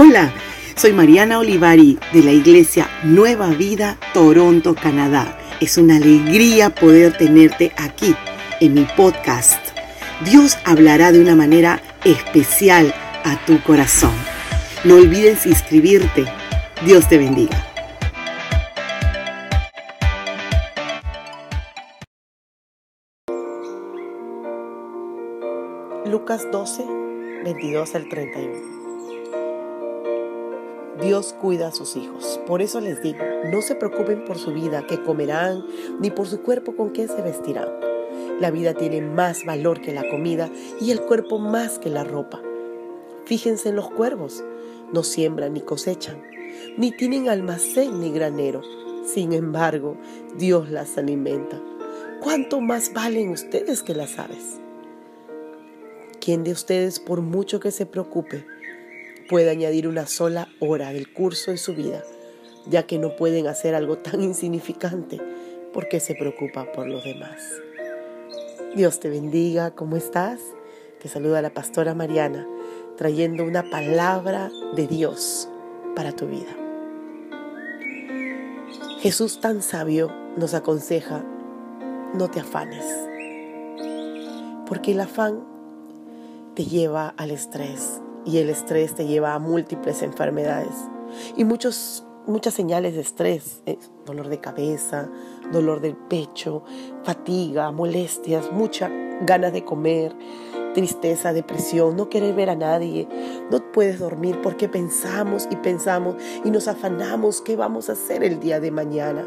Hola, soy Mariana Olivari de la Iglesia Nueva Vida, Toronto, Canadá. Es una alegría poder tenerte aquí en mi podcast. Dios hablará de una manera especial a tu corazón. No olvides inscribirte. Dios te bendiga. Lucas 12, 22 al 31. Dios cuida a sus hijos. Por eso les digo, no se preocupen por su vida, qué comerán, ni por su cuerpo con qué se vestirán. La vida tiene más valor que la comida y el cuerpo más que la ropa. Fíjense en los cuervos, no siembran ni cosechan, ni tienen almacén ni granero. Sin embargo, Dios las alimenta. ¿Cuánto más valen ustedes que las aves? ¿Quién de ustedes, por mucho que se preocupe, puede añadir una sola hora del curso de su vida, ya que no pueden hacer algo tan insignificante porque se preocupa por los demás. Dios te bendiga, ¿cómo estás? Te saluda la pastora Mariana, trayendo una palabra de Dios para tu vida. Jesús tan sabio nos aconseja, no te afanes, porque el afán te lleva al estrés, y el estrés te lleva a múltiples enfermedades y muchos, muchas señales de estrés, dolor de cabeza, dolor del pecho, fatiga, molestias, mucha ganas de comer, tristeza, depresión, no querer ver a nadie, no puedes dormir porque pensamos y pensamos y nos afanamos qué vamos a hacer el día de mañana.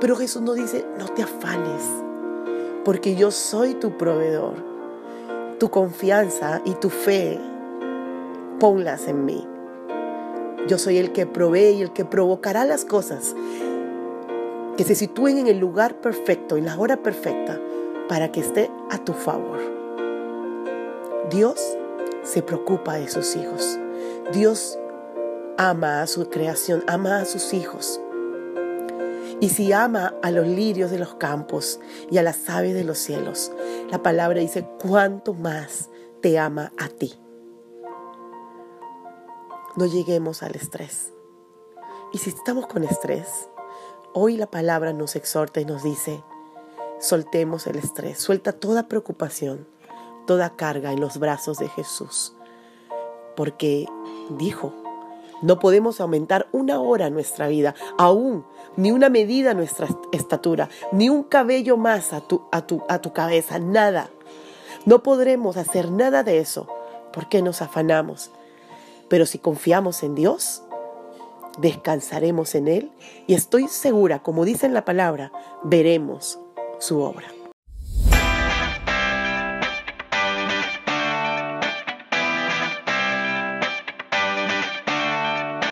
Pero Jesús nos dice, no te afanes, porque yo soy tu proveedor. Tu confianza y tu fe ponlas en mí. Yo soy el que provee y el que provocará las cosas que se sitúen en el lugar perfecto, en la hora perfecta, para que esté a tu favor. Dios se preocupa de sus hijos. Dios ama a su creación, ama a sus hijos. Y si ama a los lirios de los campos y a las aves de los cielos, la palabra dice, cuánto más te ama a ti no lleguemos al estrés. Y si estamos con estrés, hoy la palabra nos exhorta y nos dice, soltemos el estrés, suelta toda preocupación, toda carga en los brazos de Jesús. Porque dijo, no podemos aumentar una hora nuestra vida, aún ni una medida nuestra estatura, ni un cabello más a tu, a tu, a tu cabeza, nada. No podremos hacer nada de eso. porque nos afanamos? Pero si confiamos en Dios, descansaremos en Él y estoy segura, como dice en la palabra, veremos su obra.